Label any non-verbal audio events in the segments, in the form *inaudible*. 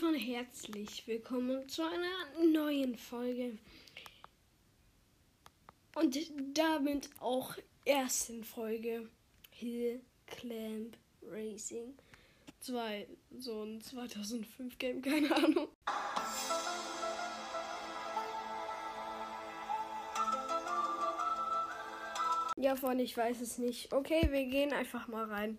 Von herzlich willkommen zu einer neuen Folge. Und damit auch ersten Folge Hill Clamp Racing 2, so ein 2005 Game, keine Ahnung. Ja, Freunde, ich weiß es nicht. Okay, wir gehen einfach mal rein.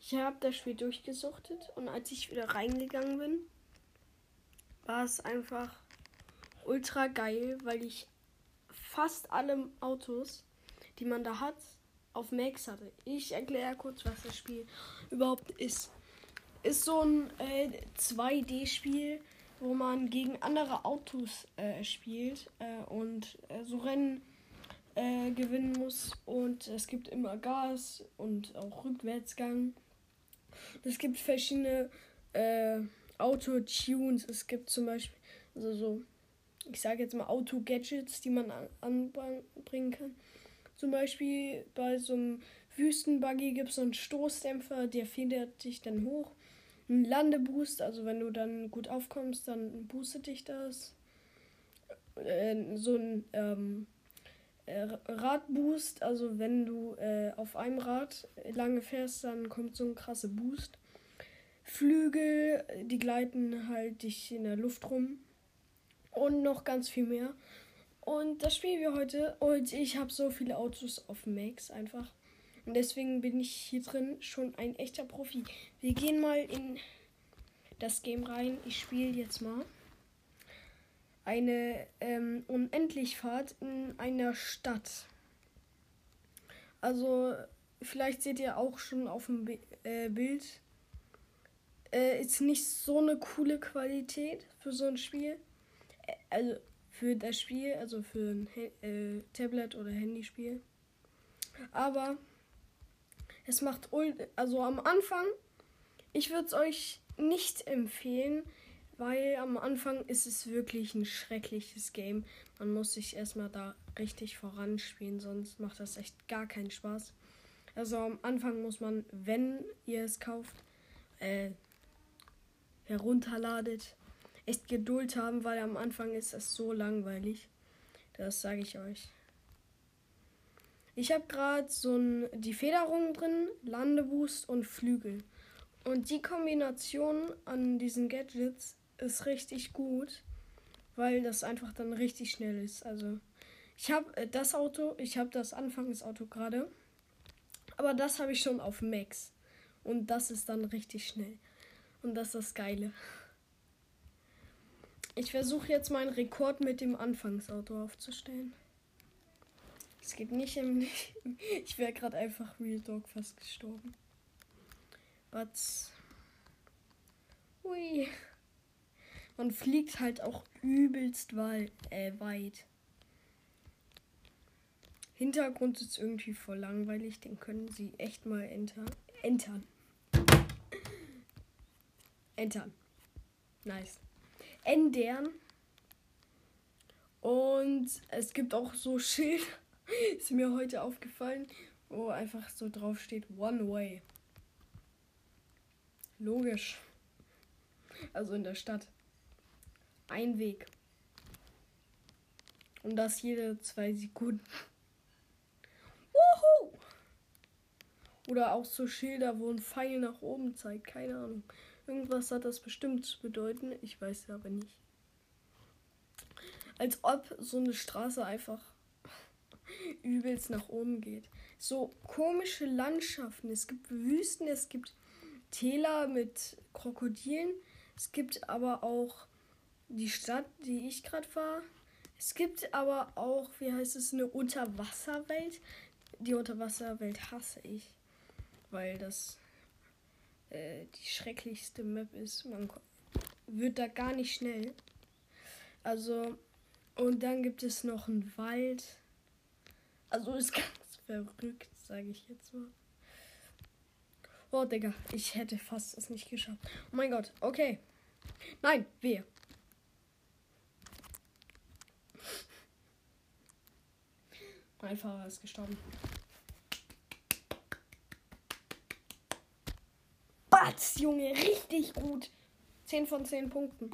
Ich habe das Spiel durchgesuchtet und als ich wieder reingegangen bin, war es einfach ultra geil, weil ich fast alle Autos, die man da hat, auf Max hatte. Ich erkläre kurz, was das Spiel überhaupt ist. Ist so ein äh, 2D-Spiel, wo man gegen andere Autos äh, spielt äh, und äh, so Rennen äh, gewinnen muss. Und es gibt immer Gas und auch Rückwärtsgang. Es gibt verschiedene äh, Auto-Tunes. Es gibt zum Beispiel, also so, ich sage jetzt mal Auto-Gadgets, die man an, anbringen kann. Zum Beispiel bei so einem Wüstenbuggy gibt es so einen Stoßdämpfer, der federt dich dann hoch. Ein Landeboost, also wenn du dann gut aufkommst, dann boostet dich das. Äh, so ein ähm, äh, Radboost, also wenn du äh, auf einem Rad lange fährst, dann kommt so ein krasser Boost. Flügel, die gleiten halt dich in der Luft rum. Und noch ganz viel mehr. Und das spielen wir heute. Und ich habe so viele Autos auf Max einfach. Und deswegen bin ich hier drin schon ein echter Profi. Wir gehen mal in das Game rein. Ich spiele jetzt mal eine ähm, Unendlichfahrt in einer Stadt. Also, vielleicht seht ihr auch schon auf dem Bi äh, Bild. Äh, ist nicht so eine coole Qualität für so ein Spiel. Äh, also für das Spiel, also für ein äh, Tablet oder Handyspiel. Aber es macht also am Anfang, ich würde es euch nicht empfehlen, weil am Anfang ist es wirklich ein schreckliches Game. Man muss sich erstmal da richtig voranspielen, sonst macht das echt gar keinen Spaß. Also am Anfang muss man, wenn ihr es kauft, äh, herunterladet, echt Geduld haben, weil am Anfang ist es so langweilig. Das sage ich euch. Ich habe gerade so ein, die Federung drin, Landeboost und Flügel. Und die Kombination an diesen Gadgets ist richtig gut, weil das einfach dann richtig schnell ist. Also ich habe äh, das Auto, ich habe das Anfangsauto gerade, aber das habe ich schon auf Max und das ist dann richtig schnell und das ist das Geile. Ich versuche jetzt meinen Rekord mit dem Anfangsauto aufzustellen. Es geht nicht im. *laughs* Ich wäre gerade einfach Real Dog fast gestorben. But. Ui. Man fliegt halt auch übelst weit. Äh, weit. Hintergrund ist irgendwie voll langweilig. Den können sie echt mal enter entern. Entern. Nice. Ändern. Und es gibt auch so *laughs* Schilder. ist mir heute aufgefallen, wo einfach so drauf steht One Way. Logisch. Also in der Stadt ein Weg. Und das jede zwei Sekunden. *laughs* Wuhu! Oder auch so Schilder, wo ein Pfeil nach oben zeigt. Keine Ahnung. Irgendwas hat das bestimmt zu bedeuten. Ich weiß es aber nicht. Als ob so eine Straße einfach *laughs* übelst nach oben geht. So komische Landschaften. Es gibt Wüsten, es gibt Täler mit Krokodilen. Es gibt aber auch die Stadt, die ich gerade war. Es gibt aber auch, wie heißt es, eine Unterwasserwelt. Die Unterwasserwelt hasse ich, weil das äh, die schrecklichste Map ist. Man wird da gar nicht schnell. Also, und dann gibt es noch einen Wald. Also ist *laughs* ganz verrückt, sage ich jetzt mal. Oh, Digga, ich hätte fast es nicht geschafft. Oh mein Gott, okay. Nein, wer? Mein Fahrer ist gestorben. Batz, Junge, richtig gut. 10 von 10 Punkten.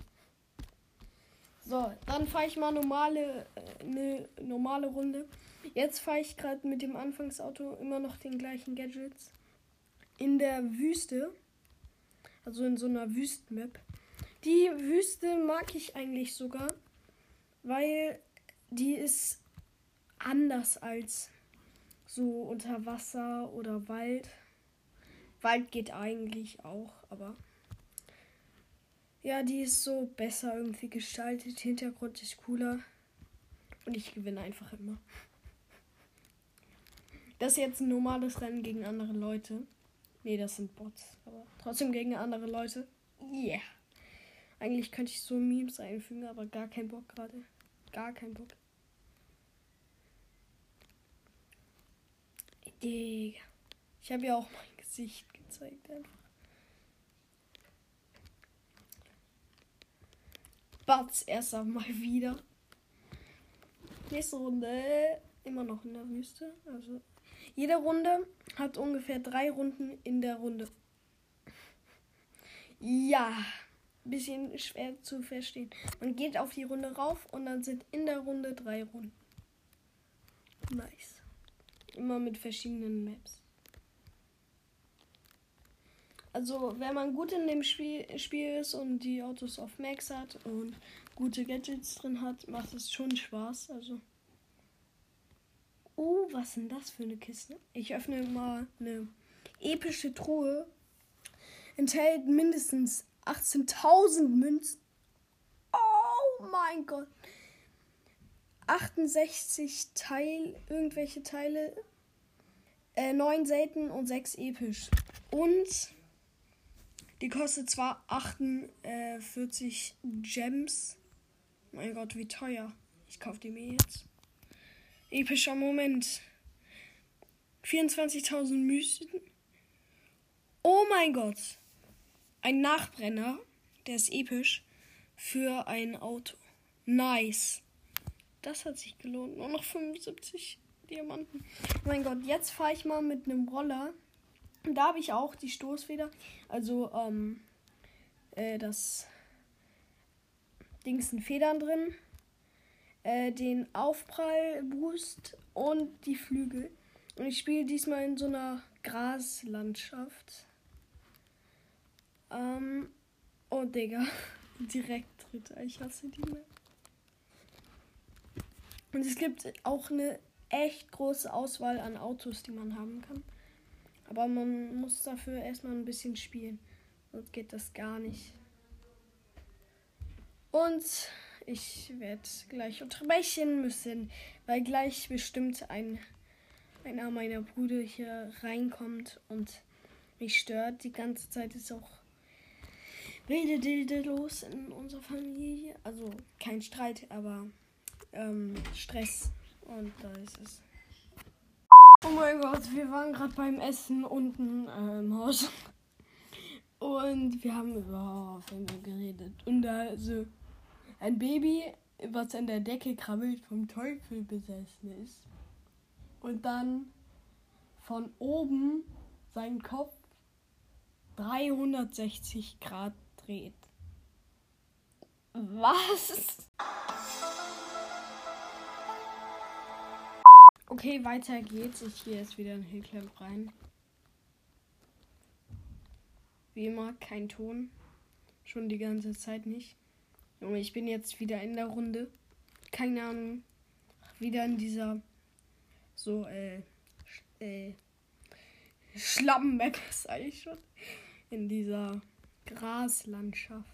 So, dann fahre ich mal normale, eine äh, normale Runde. Jetzt fahre ich gerade mit dem Anfangsauto immer noch den gleichen Gadgets. In der Wüste. Also in so einer Wüstenmap. Die Wüste mag ich eigentlich sogar, weil die ist anders als so unter Wasser oder Wald. Wald geht eigentlich auch, aber ja, die ist so besser irgendwie gestaltet. Hintergrund ist cooler. Und ich gewinne einfach immer. Das ist jetzt ein normales Rennen gegen andere Leute. Nee, das sind Bots. Aber trotzdem gegen andere Leute. Yeah. Eigentlich könnte ich so Memes einfügen, aber gar kein Bock gerade. Gar kein Bock. Digga. Ich habe ja auch mein Gesicht gezeigt einfach. Batz erst einmal wieder. Nächste Runde immer noch in der Wüste. Also jede Runde hat ungefähr drei Runden in der Runde. Ja, bisschen schwer zu verstehen. Man geht auf die Runde rauf und dann sind in der Runde drei Runden. Nice. Immer mit verschiedenen Maps. Also, wenn man gut in dem Spiel, Spiel ist und die Autos auf Max hat und gute Gadgets drin hat, macht es schon Spaß. Also. Oh, was denn das für eine Kiste? Ich öffne mal eine epische Truhe. Enthält mindestens 18.000 Münzen. Oh mein Gott. 68 Teil, irgendwelche Teile. Äh, 9 selten und 6 episch. Und die kostet zwar 48 Gems. Mein Gott, wie teuer. Ich kaufe die mir jetzt. Epischer Moment. 24.000 Mysten. Oh mein Gott. Ein Nachbrenner. Der ist episch. Für ein Auto. Nice. Das hat sich gelohnt. Nur noch 75 Diamanten. Mein Gott, jetzt fahre ich mal mit einem Roller da habe ich auch die Stoßfeder. Also, ähm, äh, das Dings sind Federn drin. Äh, den Aufprallboost und die Flügel. Und ich spiele diesmal in so einer Graslandschaft. Ähm, oh Digga. *laughs* Direkt Dritter. Ich hasse die mehr. Und es gibt auch eine echt große Auswahl an Autos, die man haben kann. Aber man muss dafür erstmal ein bisschen spielen. Sonst geht das gar nicht. Und ich werde gleich unterbrechen müssen, weil gleich bestimmt ein einer meiner Brüder hier reinkommt und mich stört. Die ganze Zeit ist auch wilde Dilde los in unserer Familie. Also kein Streit, aber ähm, Stress. Und da ist es. Oh mein Gott, wir waren gerade beim Essen unten äh, im Haus. Und wir haben über Filme geredet. Und da also ein Baby, was an der Decke krabbelt, vom Teufel besessen ist. Und dann von oben seinen Kopf 360 Grad dreht. Was? Okay, weiter geht's. Ich gehe jetzt wieder in Hillclamp rein. Wie immer, kein Ton. Schon die ganze Zeit nicht. Junge, ich bin jetzt wieder in der Runde. Keine Ahnung. Wieder in dieser so, äh, äh, Schlammmap, *laughs* sag ich schon. In dieser Graslandschaft.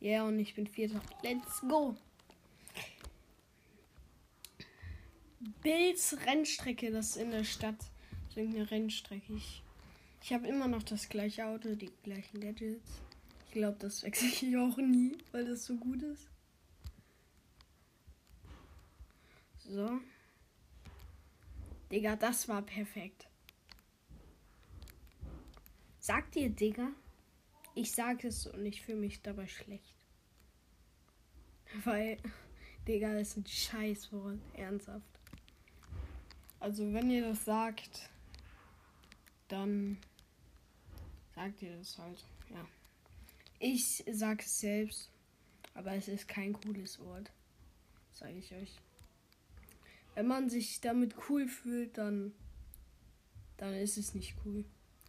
Ja, yeah, und ich bin Vierter. Let's go! Bills Rennstrecke, das ist in der Stadt. So eine Rennstrecke. Ich, ich habe immer noch das gleiche Auto, die gleichen Gadgets. Ich glaube, das wechsle ich auch nie, weil das so gut ist. So. Digga, das war perfekt. Sagt ihr, Digga? Ich sage es und ich fühle mich dabei schlecht. Weil, *laughs* Digga, das ist ein Scheißwort. Ernsthaft. Also wenn ihr das sagt, dann sagt ihr das halt. Ja. Ich sag es selbst, aber es ist kein cooles Wort, sage ich euch. Wenn man sich damit cool fühlt, dann, dann ist es nicht cool.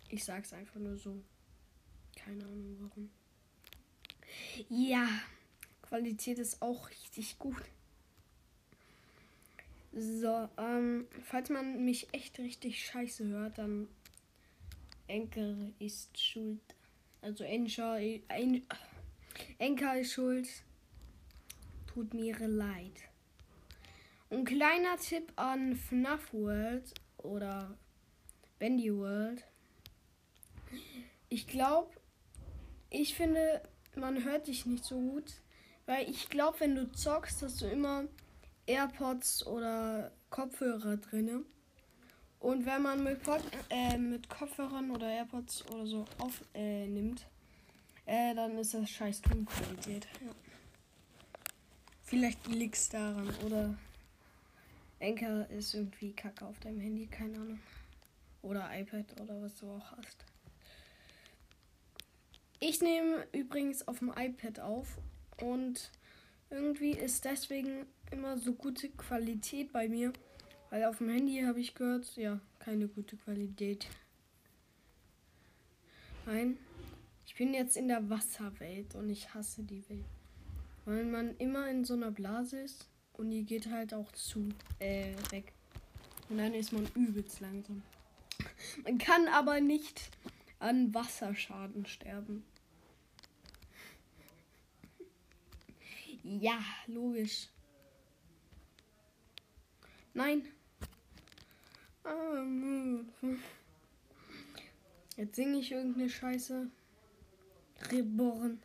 Ich sag's einfach nur so. Keine Ahnung warum. Ja, Qualität ist auch richtig gut. So, ähm, falls man mich echt richtig scheiße hört, dann Enker ist schuld. Also Encher, en, Enker ist schuld. Tut mir leid. Ein kleiner Tipp an FNAF World oder Bendy World. Ich glaube, ich finde, man hört dich nicht so gut, weil ich glaube, wenn du zockst, hast du immer AirPods oder Kopfhörer drinne. Und wenn man mit, Pod äh, mit Kopfhörern oder AirPods oder so aufnimmt, äh, äh, dann ist das scheiß Tonqualität. Ja. Vielleicht liegt es daran oder Enker ist irgendwie kacke auf deinem Handy, keine Ahnung. Oder iPad oder was du auch hast. Ich nehme übrigens auf dem iPad auf und irgendwie ist deswegen immer so gute Qualität bei mir. Weil auf dem Handy habe ich gehört, ja, keine gute Qualität. Nein, ich bin jetzt in der Wasserwelt und ich hasse die Welt. Weil man immer in so einer Blase ist und die geht halt auch zu, äh, weg. Und dann ist man übelst langsam. Man kann aber nicht an Wasserschaden sterben. Ja, logisch. Nein. Jetzt singe ich irgendeine Scheiße. Reborn.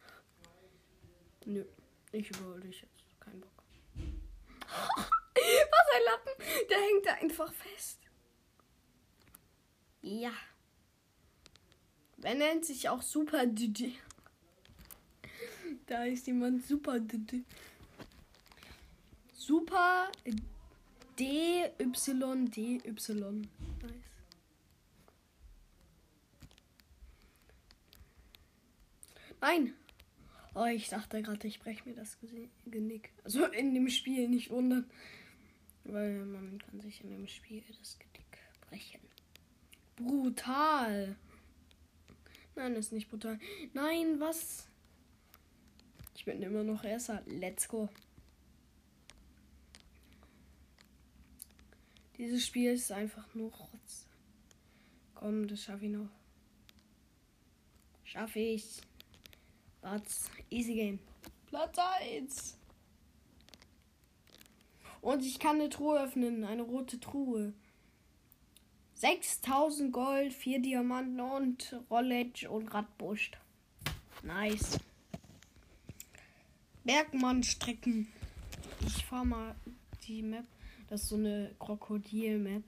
Nö, ich überhole dich jetzt. Kein Bock. *laughs* Was ein Lappen. Der hängt da einfach fest. Ja. Wer nennt sich auch Super Didi? Da ist jemand Super Didi. Super D, Y, D, Y. Nice. Nein! Oh, ich dachte gerade, ich breche mir das Genick. Also in dem Spiel nicht wundern. Weil man kann sich in dem Spiel das Genick brechen. Brutal. Nein, ist nicht brutal. Nein, was? Ich bin immer noch Erster. Let's go. Dieses Spiel ist einfach nur Rotz. Komm, das schaffe ich noch. Schaffe ich. Platz. Easy Game. Platz 1. Und ich kann eine Truhe öffnen. Eine rote Truhe. 6000 Gold, 4 Diamanten und Rollege und Radbusch. Nice. Bergmann-Strecken. Ich fahre mal die Map. Das ist so eine Krokodil-Map.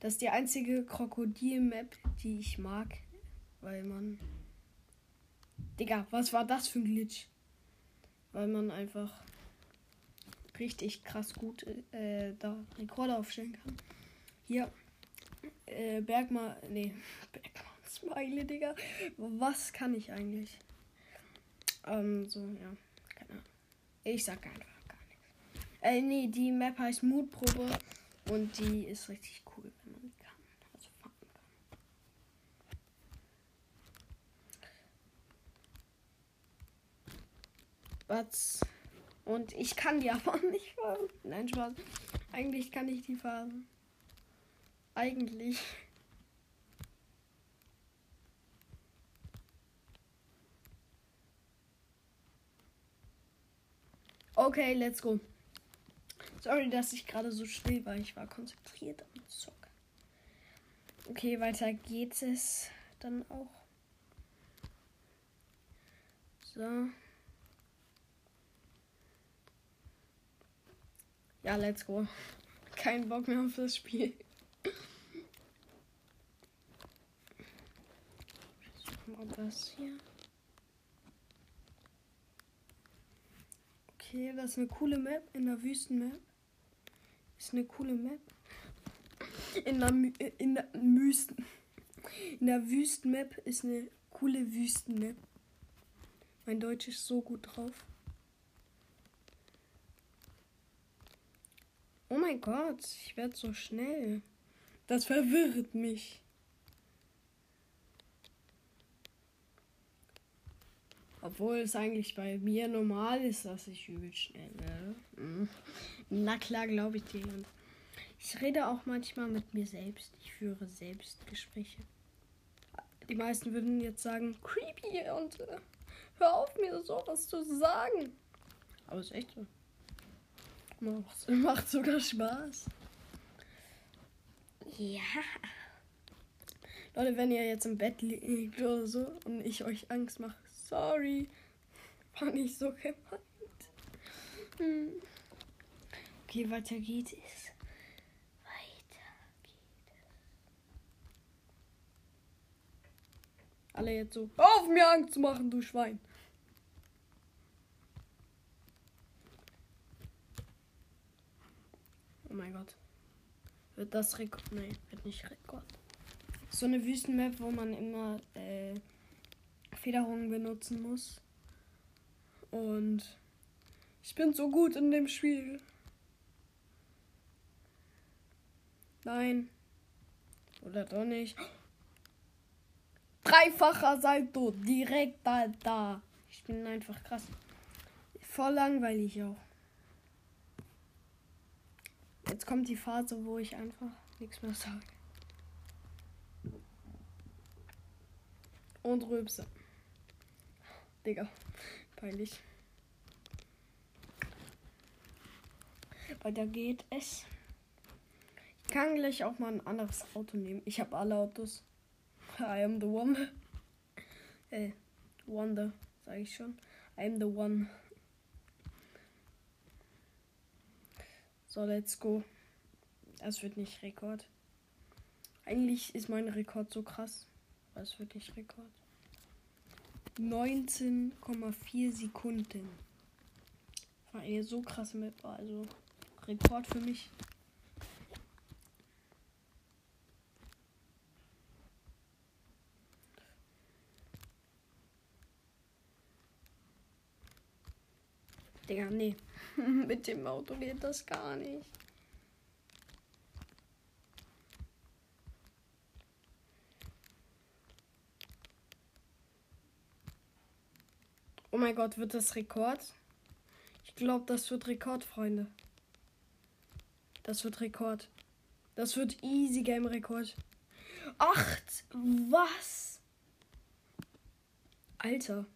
Das ist die einzige Krokodil-Map, die ich mag. Weil man. Digga, was war das für ein Glitch? Weil man einfach richtig krass gut äh, da Rekorde aufstellen kann. Hier. Äh, Bergmann. Nee, *laughs* Bergmann Smiley, Digga. Was kann ich eigentlich? Ähm, so, ja. Keine Ahnung. Ich sag einfach. Äh, nee, die Map heißt Mutprobe und die ist richtig cool, wenn man die kann. Also fahren kann. Was? Und ich kann die aber *laughs* nicht fahren. Nein, Spaß. Eigentlich kann ich die fahren. Eigentlich. Okay, let's go. Sorry, dass ich gerade so still war. Ich war konzentriert am Zocken. Okay, weiter geht es dann auch. So. Ja, let's go. Kein Bock mehr auf das Spiel. Mal das hier. Okay, das ist eine coole Map in der Wüstenmap. Ist eine coole Map. In der, in der Wüsten. In der Wüstenmap ist eine coole Wüstenmap. Mein Deutsch ist so gut drauf. Oh mein Gott, ich werde so schnell. Das verwirrt mich. Obwohl es eigentlich bei mir normal ist, dass ich übel schnell werde. Mhm. Na klar, glaube ich dir. Ich rede auch manchmal mit mir selbst. Ich führe Selbstgespräche. Die meisten würden jetzt sagen, creepy und äh, hör auf mir sowas zu sagen. Aber es ist echt so. Macht, *laughs* macht sogar Spaß. Ja. Leute, wenn ihr jetzt im Bett liegt oder so und ich euch Angst mache, sorry. War nicht so gemeint. Hm. Okay, weiter geht es. Weiter geht es. Alle jetzt so, auf mir Angst zu machen, du Schwein. Oh mein Gott. Wird das Rekord? Nee, wird nicht Rekord. So eine Wüstenmap, wo man immer äh, Federungen benutzen muss. Und ich bin so gut in dem Spiel. Nein. Oder doch nicht. Dreifacher Salto. Direkt da, da. Ich bin einfach krass. Voll langweilig auch. Jetzt kommt die Phase, wo ich einfach nichts mehr sage. Und Rülpse. Digga, peinlich. Weiter geht es. Ich kann gleich auch mal ein anderes Auto nehmen. Ich habe alle Autos. I am the one. Äh, Wonder, sage ich schon. I am the one. So, let's go. Das wird nicht Rekord. Eigentlich ist mein Rekord so krass. Aber es wird nicht Rekord. 19,4 Sekunden. War eine so krasse Map. Also Rekord für mich. Digga, nee. *laughs* Mit dem Auto geht das gar nicht. Oh mein Gott, wird das Rekord? Ich glaube, das wird Rekord, Freunde. Das wird Rekord. Das wird easy Game Rekord. Acht! Was? Alter.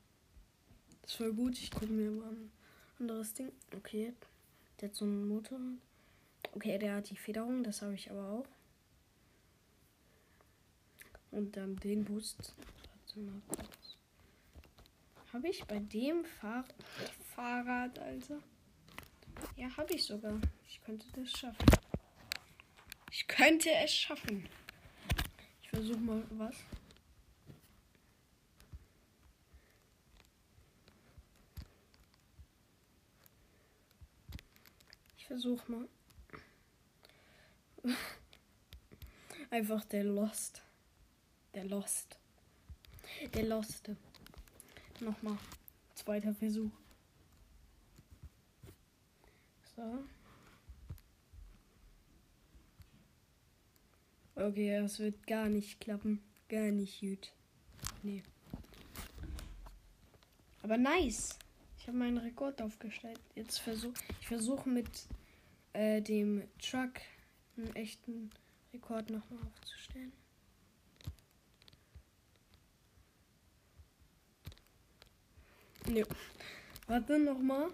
Das voll gut. Ich gucke mir mal an anderes Ding. Okay. Der hat so einen Motor. Okay, der hat die Federung, das habe ich aber auch. Und dann den Boost. Habe ich bei dem Fahr Fahrrad, Alter? Ja, habe ich sogar. Ich könnte das schaffen. Ich könnte es schaffen. Ich versuche mal was. versuch mal. *laughs* Einfach der Lost. Der Lost. Der Loste. Nochmal. Zweiter Versuch. So. Okay, das wird gar nicht klappen. Gar nicht gut. Nee. Aber nice. Ich habe meinen Rekord aufgestellt. Jetzt versuche ich versuche mit äh, dem Truck einen echten Rekord nochmal aufzustellen. Ne. Warte nochmal.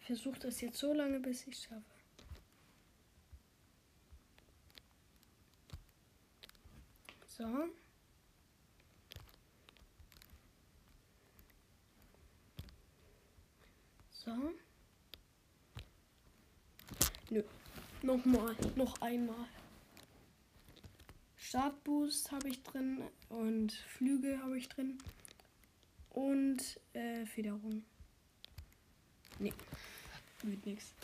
Ich versuche das jetzt so lange, bis ich es schaffe. So. So. Nö. Nochmal. Noch einmal. Startboost habe ich drin und Flügel habe ich drin. Und äh, Federung. Nee. Wird nichts.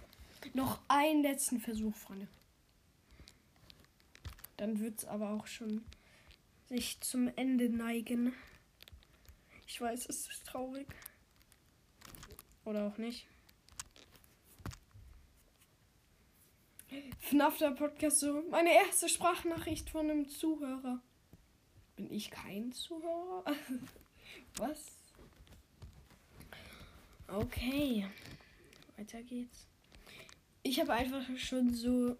Noch einen letzten Versuch, Freunde. Dann wird es aber auch schon sich zum Ende neigen. Ich weiß, es ist traurig. Oder auch nicht. FNAF der Podcast so. Meine erste Sprachnachricht von einem Zuhörer. Bin ich kein Zuhörer? *laughs* Was? Okay. Weiter geht's. Ich habe einfach schon so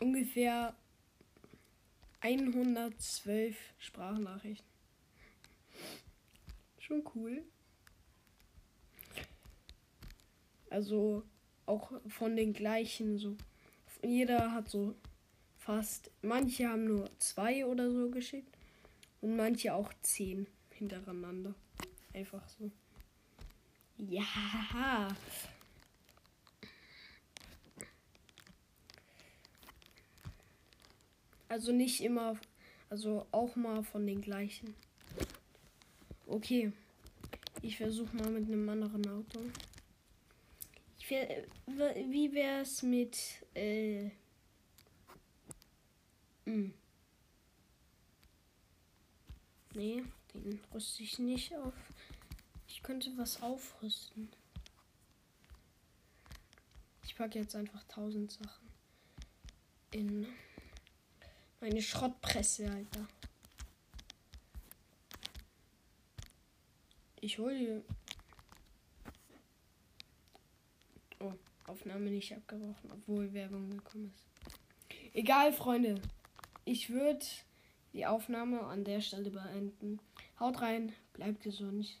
ungefähr 112 Sprachnachrichten. Schon cool. Also auch von den gleichen so. Jeder hat so fast. Manche haben nur zwei oder so geschickt. Und manche auch zehn hintereinander. Einfach so. Ja. Also nicht immer, also auch mal von den gleichen. Okay. Ich versuche mal mit einem anderen Auto. Wie wär's mit äh. Hm. Nee, den rüste ich nicht auf. Ich könnte was aufrüsten. Ich packe jetzt einfach tausend Sachen in meine Schrottpresse, Alter. Ich hole. Oh, Aufnahme nicht abgebrochen, obwohl Werbung gekommen ist. Egal, Freunde. Ich würde die Aufnahme an der Stelle beenden. Haut rein, bleibt gesund.